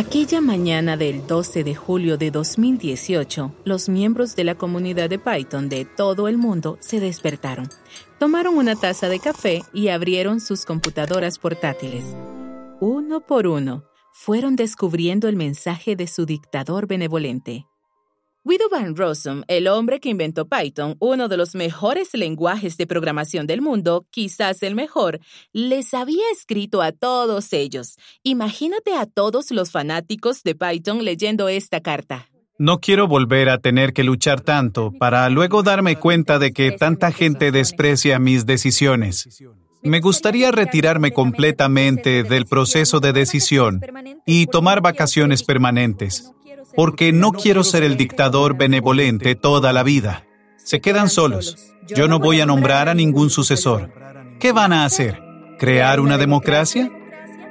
Aquella mañana del 12 de julio de 2018, los miembros de la comunidad de Python de todo el mundo se despertaron, tomaron una taza de café y abrieron sus computadoras portátiles. Uno por uno, fueron descubriendo el mensaje de su dictador benevolente. Guido van Rossum, el hombre que inventó Python, uno de los mejores lenguajes de programación del mundo, quizás el mejor, les había escrito a todos ellos. Imagínate a todos los fanáticos de Python leyendo esta carta. No quiero volver a tener que luchar tanto para luego darme cuenta de que tanta gente desprecia mis decisiones. Me gustaría retirarme completamente del proceso de decisión y tomar vacaciones permanentes porque no quiero ser el dictador benevolente toda la vida. Se quedan solos. Yo no voy a nombrar a ningún sucesor. ¿Qué van a hacer? ¿Crear una democracia?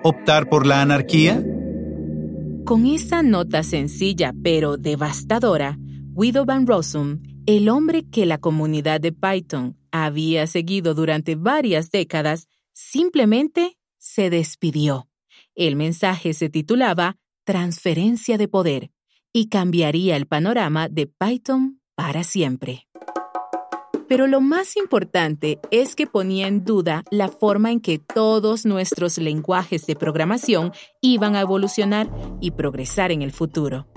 ¿Optar por la anarquía? Con esa nota sencilla pero devastadora, Guido Van Rossum, el hombre que la comunidad de Python había seguido durante varias décadas, simplemente se despidió. El mensaje se titulaba Transferencia de Poder y cambiaría el panorama de Python para siempre. Pero lo más importante es que ponía en duda la forma en que todos nuestros lenguajes de programación iban a evolucionar y progresar en el futuro.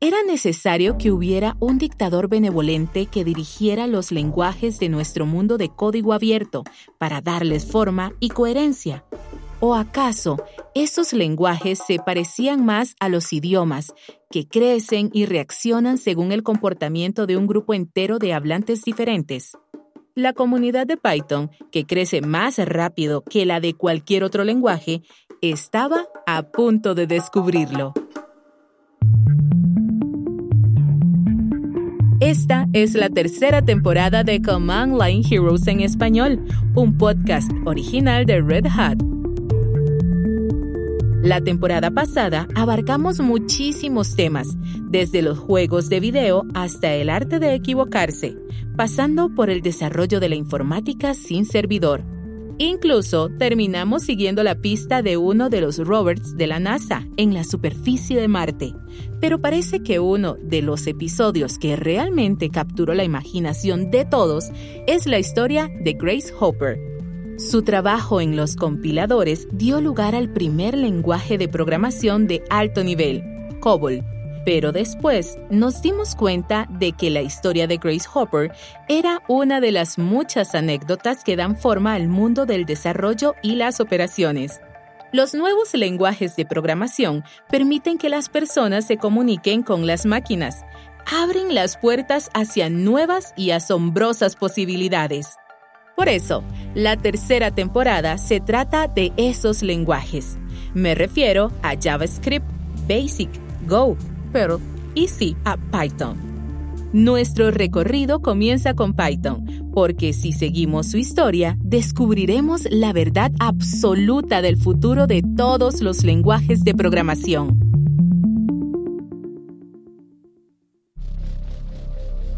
Era necesario que hubiera un dictador benevolente que dirigiera los lenguajes de nuestro mundo de código abierto para darles forma y coherencia. ¿O acaso esos lenguajes se parecían más a los idiomas, que crecen y reaccionan según el comportamiento de un grupo entero de hablantes diferentes? La comunidad de Python, que crece más rápido que la de cualquier otro lenguaje, estaba a punto de descubrirlo. Esta es la tercera temporada de Command Line Heroes en español, un podcast original de Red Hat. La temporada pasada abarcamos muchísimos temas, desde los juegos de video hasta el arte de equivocarse, pasando por el desarrollo de la informática sin servidor. Incluso terminamos siguiendo la pista de uno de los rovers de la NASA en la superficie de Marte. Pero parece que uno de los episodios que realmente capturó la imaginación de todos es la historia de Grace Hopper, su trabajo en los compiladores dio lugar al primer lenguaje de programación de alto nivel, COBOL. Pero después nos dimos cuenta de que la historia de Grace Hopper era una de las muchas anécdotas que dan forma al mundo del desarrollo y las operaciones. Los nuevos lenguajes de programación permiten que las personas se comuniquen con las máquinas, abren las puertas hacia nuevas y asombrosas posibilidades. Por eso, la tercera temporada se trata de esos lenguajes. Me refiero a JavaScript, Basic, Go, Perl y sí a Python. Nuestro recorrido comienza con Python, porque si seguimos su historia, descubriremos la verdad absoluta del futuro de todos los lenguajes de programación.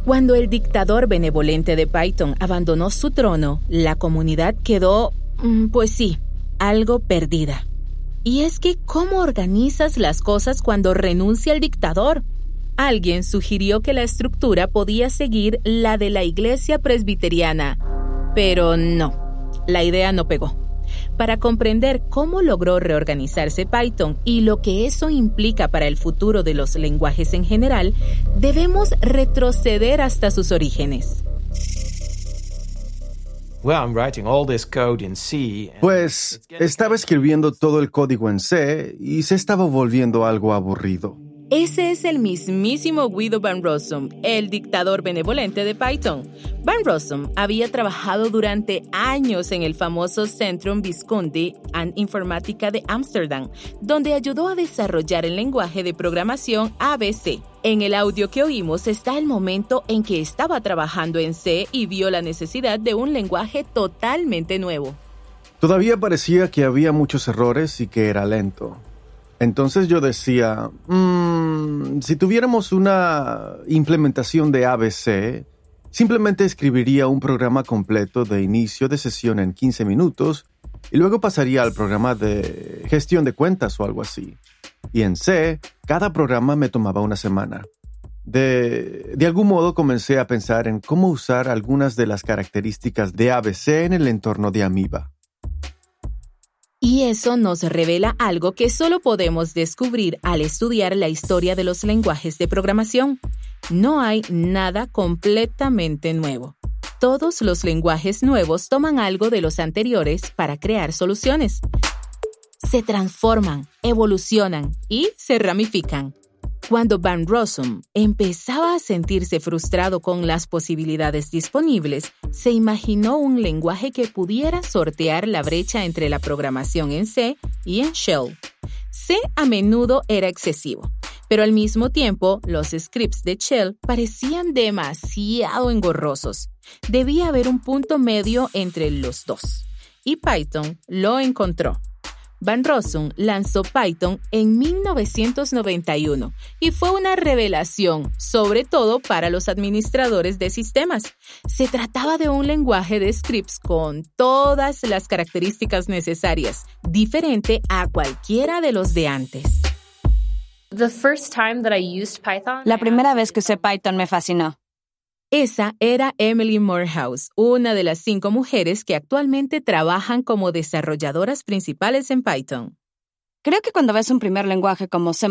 Cuando el dictador benevolente de Python abandonó su trono, la comunidad quedó, mm, pues sí, algo perdida. Y es que, ¿cómo organizas las cosas cuando renuncia el dictador? Alguien sugirió que la estructura podía seguir la de la iglesia presbiteriana, pero no, la idea no pegó. Para comprender cómo logró reorganizarse Python y lo que eso implica para el futuro de los lenguajes en general, debemos retroceder hasta sus orígenes. Pues estaba escribiendo todo el código en C y se estaba volviendo algo aburrido. Ese es el mismísimo Guido Van Rossum, el dictador benevolente de Python. Van Rossum había trabajado durante años en el famoso Centrum Visconti and Informática de Ámsterdam, donde ayudó a desarrollar el lenguaje de programación ABC. En el audio que oímos está el momento en que estaba trabajando en C y vio la necesidad de un lenguaje totalmente nuevo. Todavía parecía que había muchos errores y que era lento. Entonces yo decía, mm, si tuviéramos una implementación de ABC, simplemente escribiría un programa completo de inicio de sesión en 15 minutos y luego pasaría al programa de gestión de cuentas o algo así. Y en C, cada programa me tomaba una semana. De, de, algún modo comencé a pensar en cómo usar algunas de las características de ABC en el entorno de Amiba. Y eso nos revela algo que solo podemos descubrir al estudiar la historia de los lenguajes de programación. No hay nada completamente nuevo. Todos los lenguajes nuevos toman algo de los anteriores para crear soluciones. Se transforman, evolucionan y se ramifican. Cuando Van Rossum empezaba a sentirse frustrado con las posibilidades disponibles, se imaginó un lenguaje que pudiera sortear la brecha entre la programación en C y en Shell. C a menudo era excesivo, pero al mismo tiempo los scripts de Shell parecían demasiado engorrosos. Debía haber un punto medio entre los dos. Y Python lo encontró. Van Rossum lanzó Python en 1991 y fue una revelación, sobre todo para los administradores de sistemas. Se trataba de un lenguaje de scripts con todas las características necesarias, diferente a cualquiera de los de antes. La primera vez que usé Python me fascinó. Esa era Emily Morehouse, una de las cinco mujeres que actualmente trabajan como desarrolladoras principales en Python. Creo que cuando ves un primer lenguaje como C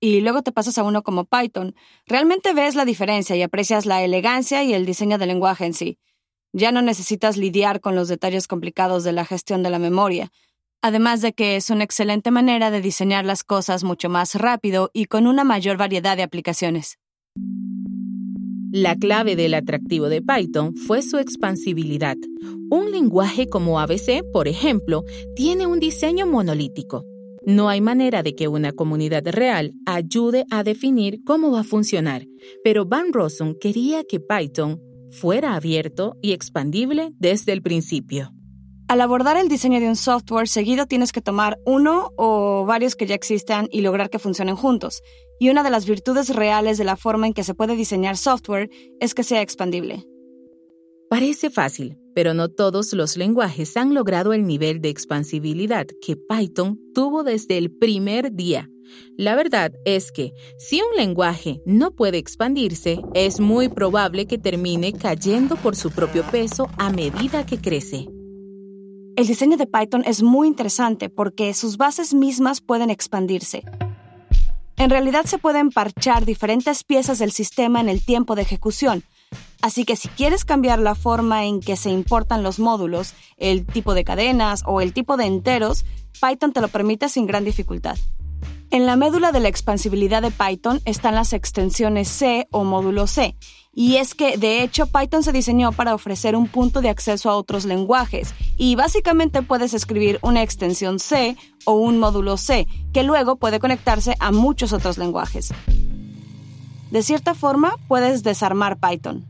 y luego te pasas a uno como Python, realmente ves la diferencia y aprecias la elegancia y el diseño del lenguaje en sí. Ya no necesitas lidiar con los detalles complicados de la gestión de la memoria, además de que es una excelente manera de diseñar las cosas mucho más rápido y con una mayor variedad de aplicaciones. La clave del atractivo de Python fue su expansibilidad. Un lenguaje como ABC, por ejemplo, tiene un diseño monolítico. No hay manera de que una comunidad real ayude a definir cómo va a funcionar, pero Van Rossum quería que Python fuera abierto y expandible desde el principio. Al abordar el diseño de un software, seguido tienes que tomar uno o varios que ya existan y lograr que funcionen juntos. Y una de las virtudes reales de la forma en que se puede diseñar software es que sea expandible. Parece fácil, pero no todos los lenguajes han logrado el nivel de expansibilidad que Python tuvo desde el primer día. La verdad es que si un lenguaje no puede expandirse, es muy probable que termine cayendo por su propio peso a medida que crece. El diseño de Python es muy interesante porque sus bases mismas pueden expandirse. En realidad se pueden parchar diferentes piezas del sistema en el tiempo de ejecución, así que si quieres cambiar la forma en que se importan los módulos, el tipo de cadenas o el tipo de enteros, Python te lo permite sin gran dificultad. En la médula de la expansibilidad de Python están las extensiones C o módulo C, y es que, de hecho, Python se diseñó para ofrecer un punto de acceso a otros lenguajes, y básicamente puedes escribir una extensión C o un módulo C, que luego puede conectarse a muchos otros lenguajes. De cierta forma, puedes desarmar Python.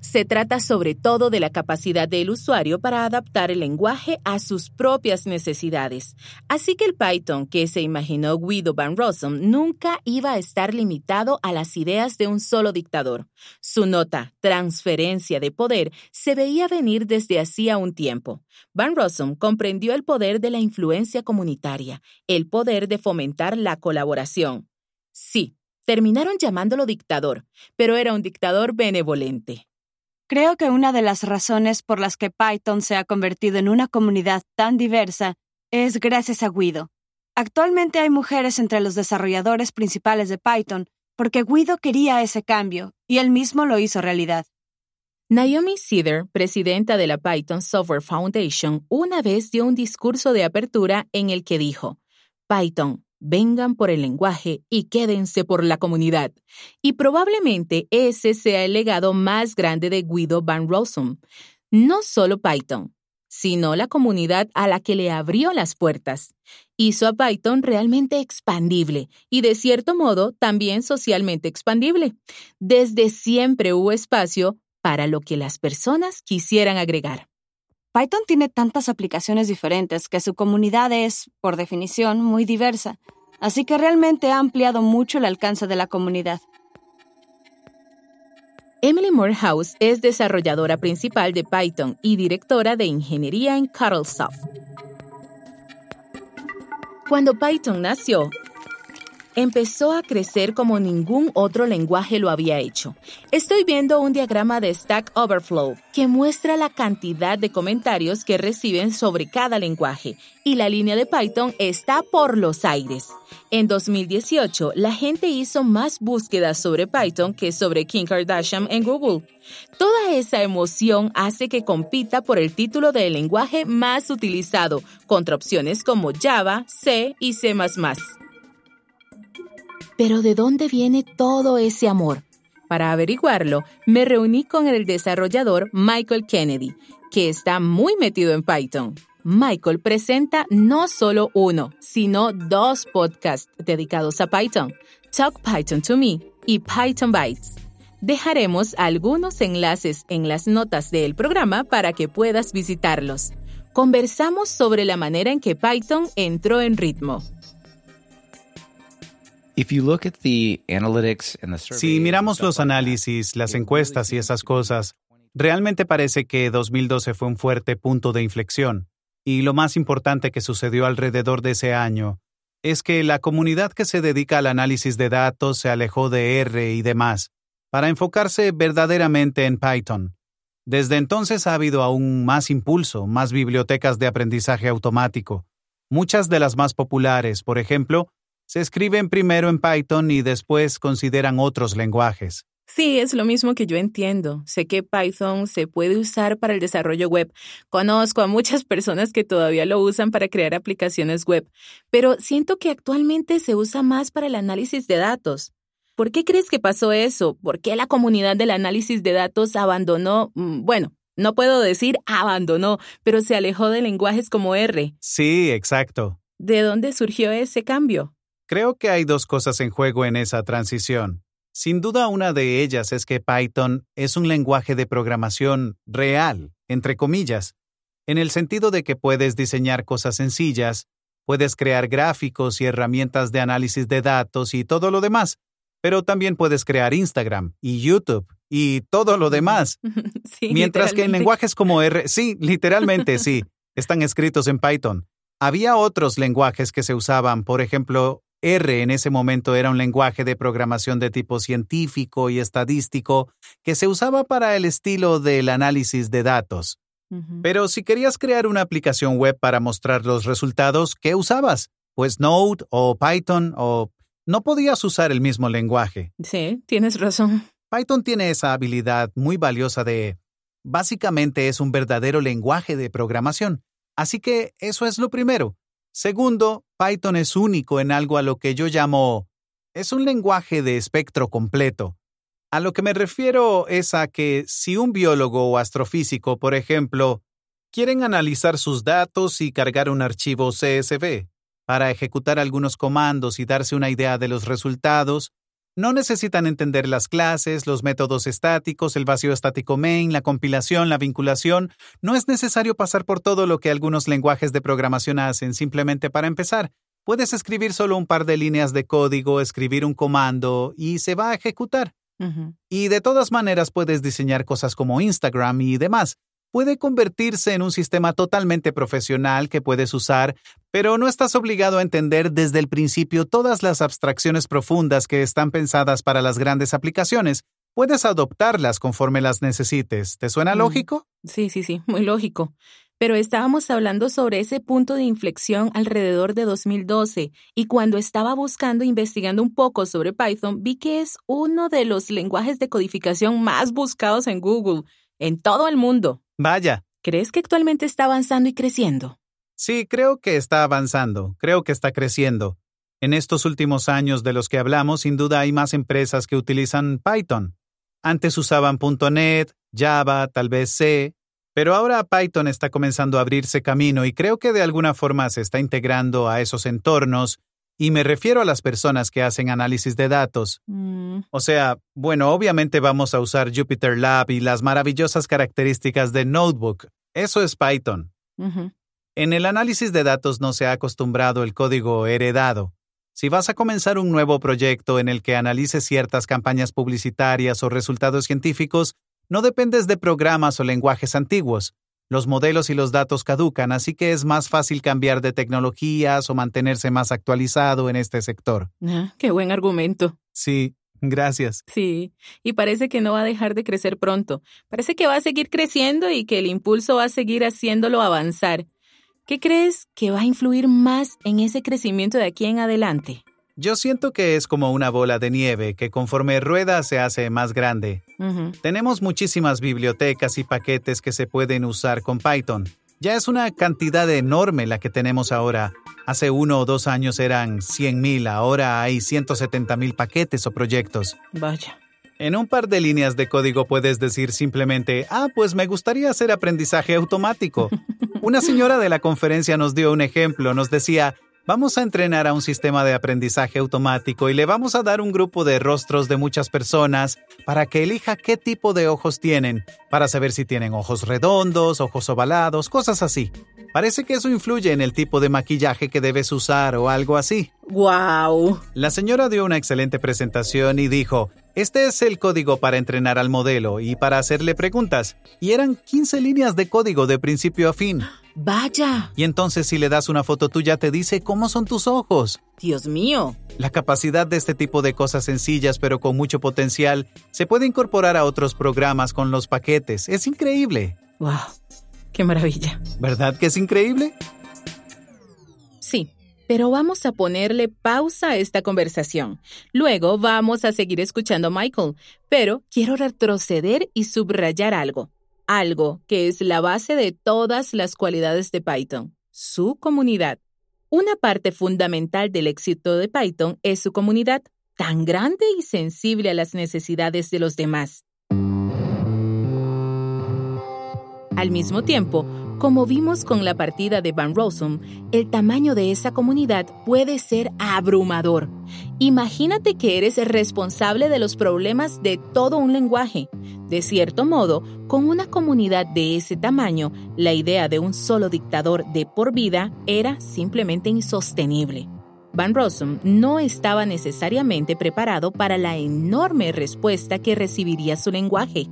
Se trata sobre todo de la capacidad del usuario para adaptar el lenguaje a sus propias necesidades. Así que el Python que se imaginó Guido van Rossum nunca iba a estar limitado a las ideas de un solo dictador. Su nota, transferencia de poder, se veía venir desde hacía un tiempo. Van Rossum comprendió el poder de la influencia comunitaria, el poder de fomentar la colaboración. Sí, terminaron llamándolo dictador, pero era un dictador benevolente. Creo que una de las razones por las que Python se ha convertido en una comunidad tan diversa es gracias a Guido. Actualmente hay mujeres entre los desarrolladores principales de Python porque Guido quería ese cambio y él mismo lo hizo realidad. Naomi Cedar, presidenta de la Python Software Foundation, una vez dio un discurso de apertura en el que dijo, Python, vengan por el lenguaje y quédense por la comunidad. Y probablemente ese sea el legado más grande de Guido Van Rossum. No solo Python, sino la comunidad a la que le abrió las puertas. Hizo a Python realmente expandible y de cierto modo también socialmente expandible. Desde siempre hubo espacio para lo que las personas quisieran agregar. Python tiene tantas aplicaciones diferentes que su comunidad es, por definición, muy diversa, así que realmente ha ampliado mucho el alcance de la comunidad. Emily Morehouse es desarrolladora principal de Python y directora de ingeniería en Cuddlesoft. Cuando Python nació, empezó a crecer como ningún otro lenguaje lo había hecho. Estoy viendo un diagrama de Stack Overflow que muestra la cantidad de comentarios que reciben sobre cada lenguaje y la línea de Python está por los aires. En 2018, la gente hizo más búsquedas sobre Python que sobre Kim Kardashian en Google. Toda esa emoción hace que compita por el título del lenguaje más utilizado, contra opciones como Java, C y C ⁇ pero ¿de dónde viene todo ese amor? Para averiguarlo, me reuní con el desarrollador Michael Kennedy, que está muy metido en Python. Michael presenta no solo uno, sino dos podcasts dedicados a Python, Talk Python to Me y Python Bytes. Dejaremos algunos enlaces en las notas del programa para que puedas visitarlos. Conversamos sobre la manera en que Python entró en ritmo, si miramos los análisis, las encuestas y esas cosas, realmente parece que 2012 fue un fuerte punto de inflexión. Y lo más importante que sucedió alrededor de ese año es que la comunidad que se dedica al análisis de datos se alejó de R y demás para enfocarse verdaderamente en Python. Desde entonces ha habido aún más impulso, más bibliotecas de aprendizaje automático. Muchas de las más populares, por ejemplo, se escriben primero en Python y después consideran otros lenguajes. Sí, es lo mismo que yo entiendo. Sé que Python se puede usar para el desarrollo web. Conozco a muchas personas que todavía lo usan para crear aplicaciones web, pero siento que actualmente se usa más para el análisis de datos. ¿Por qué crees que pasó eso? ¿Por qué la comunidad del análisis de datos abandonó, mm, bueno, no puedo decir abandonó, pero se alejó de lenguajes como R? Sí, exacto. ¿De dónde surgió ese cambio? Creo que hay dos cosas en juego en esa transición. Sin duda una de ellas es que Python es un lenguaje de programación real, entre comillas, en el sentido de que puedes diseñar cosas sencillas, puedes crear gráficos y herramientas de análisis de datos y todo lo demás, pero también puedes crear Instagram y YouTube y todo lo demás. Mientras que en lenguajes como R, sí, literalmente sí, están escritos en Python. Había otros lenguajes que se usaban, por ejemplo, R en ese momento era un lenguaje de programación de tipo científico y estadístico que se usaba para el estilo del análisis de datos. Pero si querías crear una aplicación web para mostrar los resultados, ¿qué usabas? Pues Node o Python o... No podías usar el mismo lenguaje. Sí, tienes razón. Python tiene esa habilidad muy valiosa de... Básicamente es un verdadero lenguaje de programación. Así que eso es lo primero. Segundo, Python es único en algo a lo que yo llamo es un lenguaje de espectro completo. A lo que me refiero es a que si un biólogo o astrofísico, por ejemplo, quieren analizar sus datos y cargar un archivo CSV para ejecutar algunos comandos y darse una idea de los resultados, no necesitan entender las clases, los métodos estáticos, el vacío estático main, la compilación, la vinculación. No es necesario pasar por todo lo que algunos lenguajes de programación hacen simplemente para empezar. Puedes escribir solo un par de líneas de código, escribir un comando y se va a ejecutar. Y de todas maneras puedes diseñar cosas como Instagram y demás puede convertirse en un sistema totalmente profesional que puedes usar, pero no estás obligado a entender desde el principio todas las abstracciones profundas que están pensadas para las grandes aplicaciones. Puedes adoptarlas conforme las necesites. ¿Te suena lógico? Sí, sí, sí, muy lógico. Pero estábamos hablando sobre ese punto de inflexión alrededor de 2012 y cuando estaba buscando, investigando un poco sobre Python, vi que es uno de los lenguajes de codificación más buscados en Google, en todo el mundo. Vaya. ¿Crees que actualmente está avanzando y creciendo? Sí, creo que está avanzando, creo que está creciendo. En estos últimos años de los que hablamos, sin duda hay más empresas que utilizan Python. Antes usaban .NET, Java, tal vez C, pero ahora Python está comenzando a abrirse camino y creo que de alguna forma se está integrando a esos entornos y me refiero a las personas que hacen análisis de datos. Mm. O sea, bueno, obviamente vamos a usar Jupyter Lab y las maravillosas características de Notebook. Eso es Python. En el análisis de datos no se ha acostumbrado el código heredado. Si vas a comenzar un nuevo proyecto en el que analices ciertas campañas publicitarias o resultados científicos, no dependes de programas o lenguajes antiguos. Los modelos y los datos caducan, así que es más fácil cambiar de tecnologías o mantenerse más actualizado en este sector. Ah, qué buen argumento. Sí, gracias. Sí, y parece que no va a dejar de crecer pronto. Parece que va a seguir creciendo y que el impulso va a seguir haciéndolo avanzar. ¿Qué crees que va a influir más en ese crecimiento de aquí en adelante? Yo siento que es como una bola de nieve que conforme rueda se hace más grande. Tenemos muchísimas bibliotecas y paquetes que se pueden usar con Python. Ya es una cantidad enorme la que tenemos ahora. Hace uno o dos años eran 100.000, ahora hay 170.000 paquetes o proyectos. Vaya. En un par de líneas de código puedes decir simplemente, ah, pues me gustaría hacer aprendizaje automático. Una señora de la conferencia nos dio un ejemplo, nos decía, Vamos a entrenar a un sistema de aprendizaje automático y le vamos a dar un grupo de rostros de muchas personas para que elija qué tipo de ojos tienen, para saber si tienen ojos redondos, ojos ovalados, cosas así. Parece que eso influye en el tipo de maquillaje que debes usar o algo así. ¡Wow! La señora dio una excelente presentación y dijo, este es el código para entrenar al modelo y para hacerle preguntas. Y eran 15 líneas de código de principio a fin. Vaya. Y entonces si le das una foto tuya te dice cómo son tus ojos. Dios mío. La capacidad de este tipo de cosas sencillas pero con mucho potencial se puede incorporar a otros programas con los paquetes. Es increíble. Wow. Qué maravilla. ¿Verdad que es increíble? Pero vamos a ponerle pausa a esta conversación. Luego vamos a seguir escuchando a Michael, pero quiero retroceder y subrayar algo algo que es la base de todas las cualidades de Python, su comunidad. Una parte fundamental del éxito de Python es su comunidad, tan grande y sensible a las necesidades de los demás. Al mismo tiempo, como vimos con la partida de Van Rossum, el tamaño de esa comunidad puede ser abrumador. Imagínate que eres responsable de los problemas de todo un lenguaje. De cierto modo, con una comunidad de ese tamaño, la idea de un solo dictador de por vida era simplemente insostenible. Van Rossum no estaba necesariamente preparado para la enorme respuesta que recibiría su lenguaje.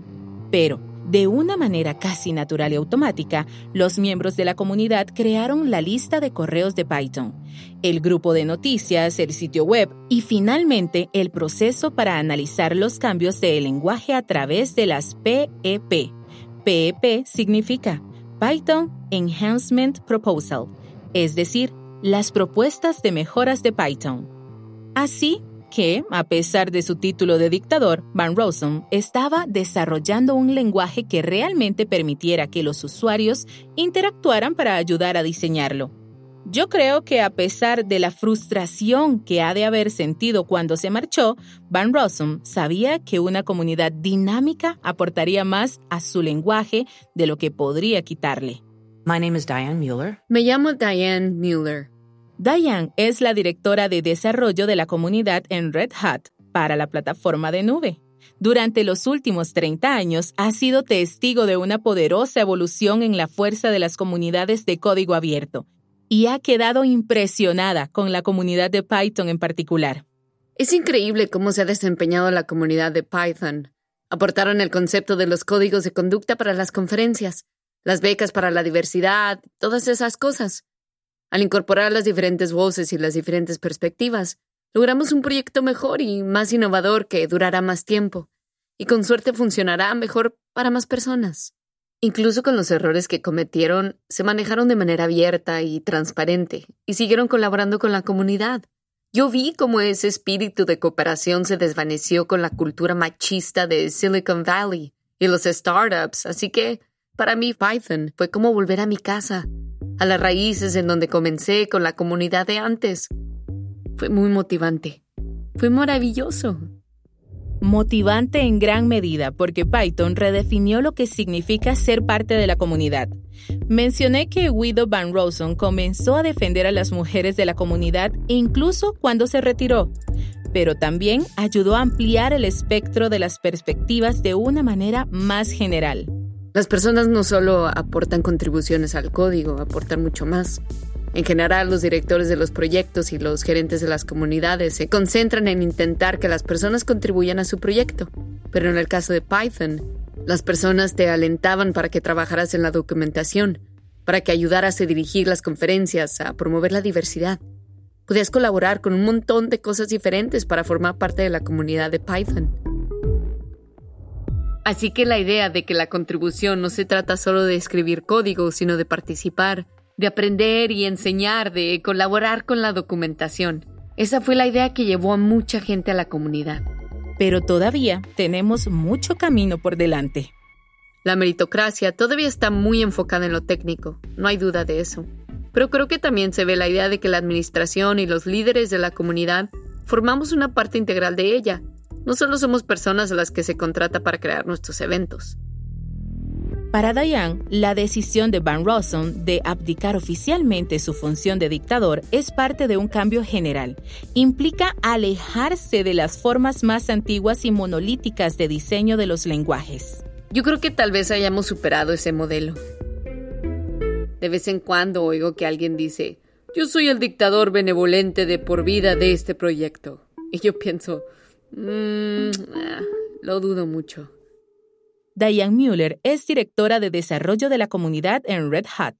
Pero, de una manera casi natural y automática, los miembros de la comunidad crearon la lista de correos de Python, el grupo de noticias, el sitio web y finalmente el proceso para analizar los cambios del lenguaje a través de las PEP. PEP significa Python Enhancement Proposal, es decir, las propuestas de mejoras de Python. Así, que, a pesar de su título de dictador, Van Rossum estaba desarrollando un lenguaje que realmente permitiera que los usuarios interactuaran para ayudar a diseñarlo. Yo creo que a pesar de la frustración que ha de haber sentido cuando se marchó, Van Rossum sabía que una comunidad dinámica aportaría más a su lenguaje de lo que podría quitarle. My name is Diane Mueller. Me llamo Diane Mueller. Diane es la directora de desarrollo de la comunidad en Red Hat para la plataforma de nube. Durante los últimos 30 años ha sido testigo de una poderosa evolución en la fuerza de las comunidades de código abierto y ha quedado impresionada con la comunidad de Python en particular. Es increíble cómo se ha desempeñado la comunidad de Python. Aportaron el concepto de los códigos de conducta para las conferencias, las becas para la diversidad, todas esas cosas. Al incorporar las diferentes voces y las diferentes perspectivas, logramos un proyecto mejor y más innovador que durará más tiempo, y con suerte funcionará mejor para más personas. Incluso con los errores que cometieron, se manejaron de manera abierta y transparente, y siguieron colaborando con la comunidad. Yo vi cómo ese espíritu de cooperación se desvaneció con la cultura machista de Silicon Valley y los startups, así que para mí Python fue como volver a mi casa, a las raíces en donde comencé con la comunidad de antes. Fue muy motivante. Fue maravilloso. Motivante en gran medida porque Python redefinió lo que significa ser parte de la comunidad. Mencioné que Guido Van Rosen comenzó a defender a las mujeres de la comunidad incluso cuando se retiró, pero también ayudó a ampliar el espectro de las perspectivas de una manera más general. Las personas no solo aportan contribuciones al código, aportan mucho más. En general, los directores de los proyectos y los gerentes de las comunidades se concentran en intentar que las personas contribuyan a su proyecto. Pero en el caso de Python, Las personas te alentaban para que trabajaras en la documentación, para que ayudaras a dirigir las conferencias, a promover la diversidad. Podías colaborar con un montón de cosas diferentes para formar parte de la comunidad de Python. Así que la idea de que la contribución no se trata solo de escribir código, sino de participar, de aprender y enseñar, de colaborar con la documentación. Esa fue la idea que llevó a mucha gente a la comunidad. Pero todavía tenemos mucho camino por delante. La meritocracia todavía está muy enfocada en lo técnico, no hay duda de eso. Pero creo que también se ve la idea de que la administración y los líderes de la comunidad formamos una parte integral de ella. No solo somos personas a las que se contrata para crear nuestros eventos. Para Diane, la decisión de Van Rossum de abdicar oficialmente su función de dictador es parte de un cambio general. Implica alejarse de las formas más antiguas y monolíticas de diseño de los lenguajes. Yo creo que tal vez hayamos superado ese modelo. De vez en cuando oigo que alguien dice, yo soy el dictador benevolente de por vida de este proyecto. Y yo pienso, mmm, lo dudo mucho. Diane Mueller es directora de desarrollo de la comunidad en Red Hat.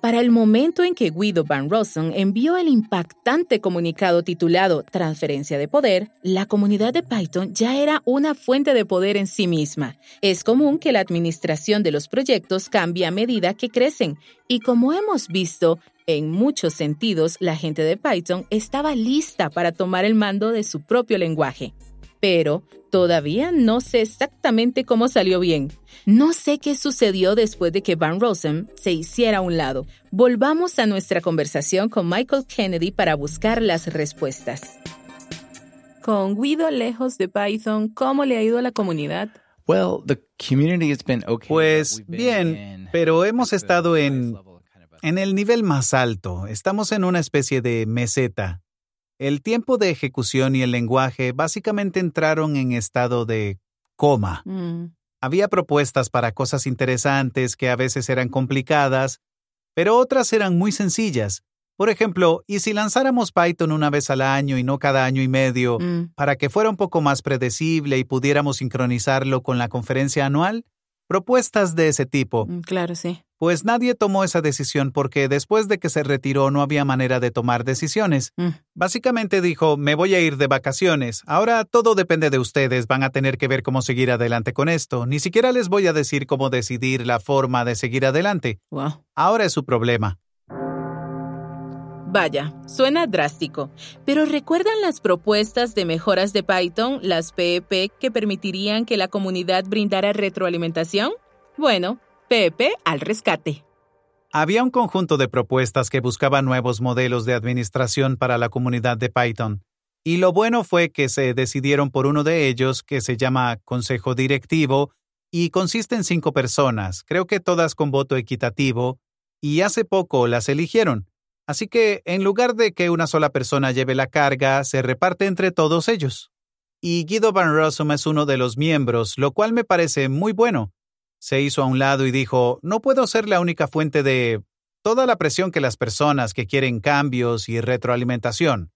Para el momento en que Guido Van Rossum envió el impactante comunicado titulado Transferencia de Poder, la comunidad de Python ya era una fuente de poder en sí misma. Es común que la administración de los proyectos cambie a medida que crecen, y como hemos visto, en muchos sentidos la gente de Python estaba lista para tomar el mando de su propio lenguaje pero todavía no sé exactamente cómo salió bien. No sé qué sucedió después de que Van Rossum se hiciera a un lado. Volvamos a nuestra conversación con Michael Kennedy para buscar las respuestas. Con Guido lejos de Python, ¿cómo le ha ido a la comunidad? Pues bien, pero hemos estado en, en el nivel más alto. Estamos en una especie de meseta. El tiempo de ejecución y el lenguaje básicamente entraron en estado de coma. Mm. Había propuestas para cosas interesantes que a veces eran complicadas, pero otras eran muy sencillas. Por ejemplo, ¿y si lanzáramos Python una vez al año y no cada año y medio, Mm. para que fuera un poco más predecible y pudiéramos sincronizarlo con la conferencia anual? Propuestas de ese tipo. Mm, Claro, sí. Pues nadie tomó esa decisión porque después de que se retiró no había manera de tomar decisiones. Mm. Básicamente dijo, me voy a ir de vacaciones. Ahora todo depende de ustedes, van a tener que ver cómo seguir adelante con esto. Ni siquiera les voy a decir cómo decidir la forma de seguir adelante. Wow. Ahora es su problema. Vaya, suena drástico, pero ¿recuerdan las propuestas de mejoras de Python, las PEP, que permitirían que la comunidad brindara retroalimentación? Bueno, PEP al rescate. Había un conjunto de propuestas que buscaban nuevos modelos de administración para la comunidad de Python. Y lo bueno fue que se decidieron por uno de ellos, que se llama Consejo Directivo, y consiste en cinco personas, creo que todas con voto equitativo, y hace poco las eligieron. Así que, en lugar de que una sola persona lleve la carga, se reparte entre todos ellos. Y Guido Van Rossum es uno de los miembros, lo cual me parece muy bueno. Se hizo a un lado y dijo, no puedo ser la única fuente de toda la presión que las personas que quieren cambios y retroalimentación.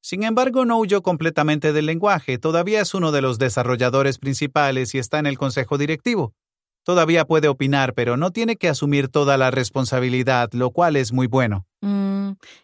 Sin embargo, no huyó completamente del lenguaje, todavía es uno de los desarrolladores principales y está en el consejo directivo. Todavía puede opinar, pero no tiene que asumir toda la responsabilidad, lo cual es muy bueno. Mm,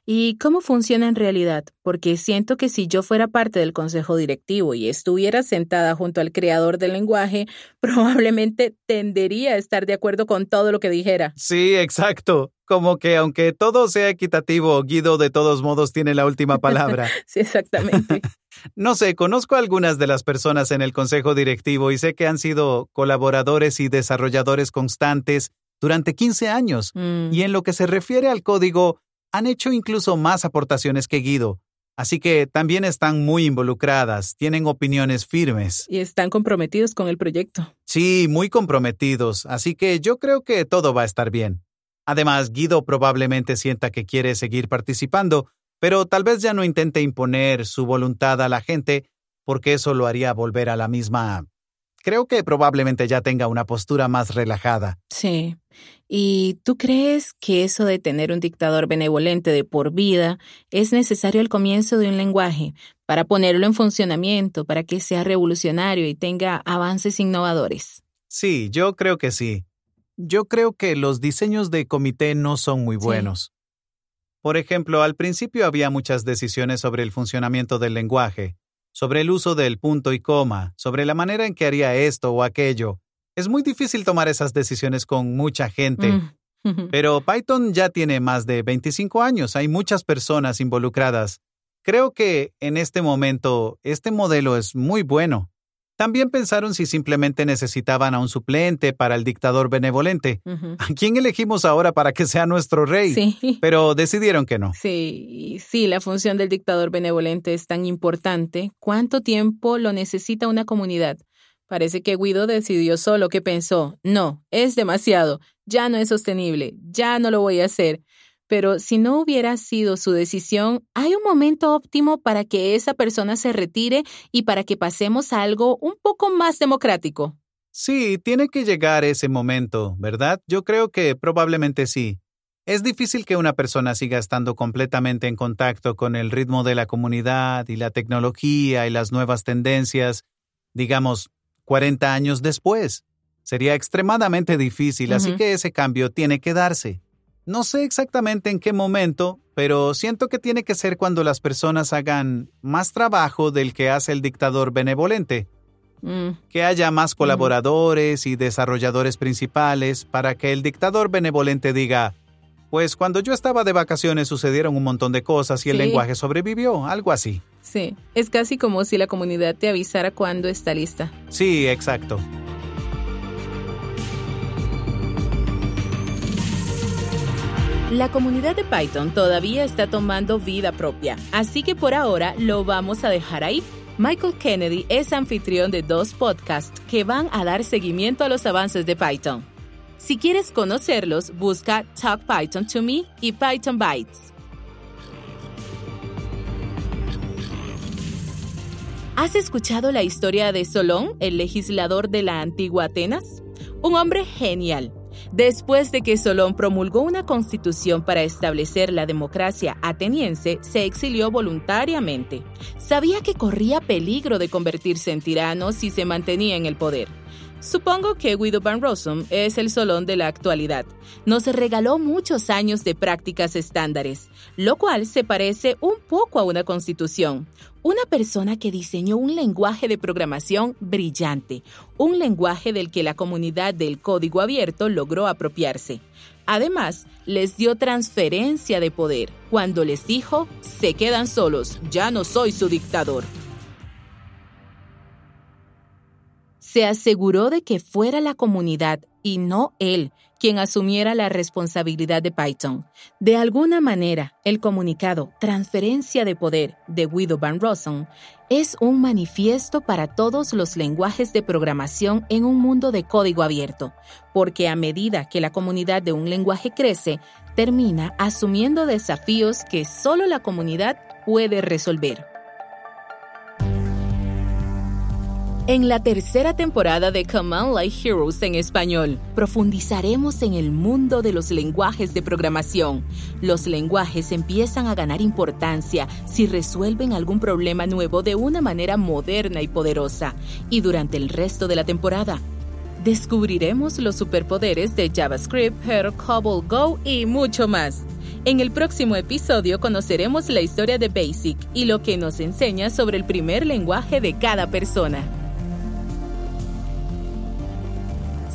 ¿Y cómo funciona en realidad? Porque siento que si yo fuera parte del consejo directivo y estuviera sentada junto al creador del lenguaje, probablemente tendería a estar de acuerdo con todo lo que dijera. Sí, exacto. Como que aunque todo sea equitativo, Guido de todos modos tiene la última palabra. Sí, exactamente. No sé, conozco a algunas de las personas en el consejo directivo y sé que han sido colaboradores y desarrolladores constantes durante 15 años. Mm. Y en lo que se refiere al código, han hecho incluso más aportaciones que Guido. Así que también están muy involucradas, tienen opiniones firmes. Y están comprometidos con el proyecto. Sí, muy comprometidos, así que yo creo que todo va a estar bien. Además, Guido probablemente sienta que quiere seguir participando, pero tal vez ya no intente imponer su voluntad a la gente, porque eso lo haría volver a la misma... Creo que probablemente ya tenga una postura más relajada. Sí. ¿Y tú crees que eso de tener un dictador benevolente de por vida es necesario al comienzo de un lenguaje? para ponerlo en funcionamiento, para que sea revolucionario y tenga avances innovadores. Sí, yo creo que sí. Yo creo que los diseños de comité no son muy buenos. Por ejemplo, al principio había muchas decisiones sobre el funcionamiento del lenguaje, sobre el uso del punto y coma, sobre la manera en que haría esto o aquello. Es muy difícil tomar esas decisiones con mucha gente. Mm. Pero Python ya tiene más de 25 años, hay muchas personas involucradas. Creo que en este momento este modelo es muy bueno. También pensaron si simplemente necesitaban a un suplente para el dictador benevolente. ¿A quién elegimos ahora para que sea nuestro rey? Sí. Pero decidieron que no. Sí, sí, la función del dictador benevolente es tan importante. ¿Cuánto tiempo lo necesita una comunidad? Parece que Guido decidió solo que pensó, no, es demasiado, ya no es sostenible, ya no lo voy a hacer. Pero si no hubiera sido su decisión, hay un momento óptimo para que esa persona se retire y para que pasemos a algo un poco más democrático. Sí, tiene que llegar ese momento, ¿verdad? Yo creo que probablemente sí. Es difícil que una persona siga estando completamente en contacto con el ritmo de la comunidad y la tecnología y las nuevas tendencias, digamos, 40 años después. Sería extremadamente difícil, así que ese cambio tiene que darse. No sé exactamente en qué momento, pero siento que tiene que ser cuando las personas hagan más trabajo del que hace el dictador benevolente Mm, que haya más colaboradores y desarrolladores principales para que el dictador benevolente diga, pues cuando yo estaba de vacaciones sucedieron un montón de cosas y el lenguaje sobrevivió, algo así. sí, es casi como si la comunidad te avisara cuando está lista. Sí, exacto. La comunidad de Python todavía está tomando vida propia, así que por ahora lo vamos a dejar ahí. Michael Kennedy es anfitrión de dos podcasts que van a dar seguimiento a los avances de Python. Si quieres conocerlos, busca Talk Python to Me y Python Bytes. ¿Has escuchado la historia de Solón, el legislador de la antigua Atenas? Un hombre genial. Después de que Solón promulgó una constitución para establecer la democracia ateniense, se exilió voluntariamente. Sabía que corría peligro de convertirse en tirano si se mantenía en el poder. Supongo que Guido van Rossum es el Solón de la actualidad. Nos regaló muchos años de prácticas estándares, lo cual se parece un poco a una constitución. Una persona que diseñó un lenguaje de programación brillante, un lenguaje del que la comunidad del código abierto logró apropiarse. Además, les dio transferencia de poder cuando les dijo, se quedan solos, ya no soy su dictador. Se aseguró de que fuera la comunidad y no él quien asumiera la responsabilidad de Python. De alguna manera, el comunicado Transferencia de Poder de Guido van Rossum es un manifiesto para todos los lenguajes de programación en un mundo de código abierto, porque a medida que la comunidad de un lenguaje crece, termina asumiendo desafíos que solo la comunidad puede resolver. En la tercera temporada de Command Line Heroes en español, profundizaremos en el mundo de los lenguajes de programación. Los lenguajes empiezan a ganar importancia si resuelven algún problema nuevo de una manera moderna y poderosa. Y durante el resto de la temporada, descubriremos los superpoderes de JavaScript, Perl, Cobol, Go y mucho más. En el próximo episodio conoceremos la historia de Basic y lo que nos enseña sobre el primer lenguaje de cada persona.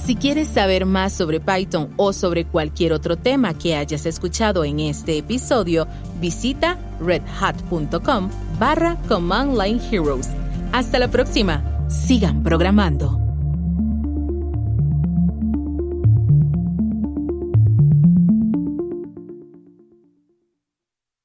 Si quieres saber más sobre Python o sobre cualquier otro tema que hayas escuchado en este episodio, visita redhat.com barra Command Line Heroes. Hasta la próxima. Sigan programando.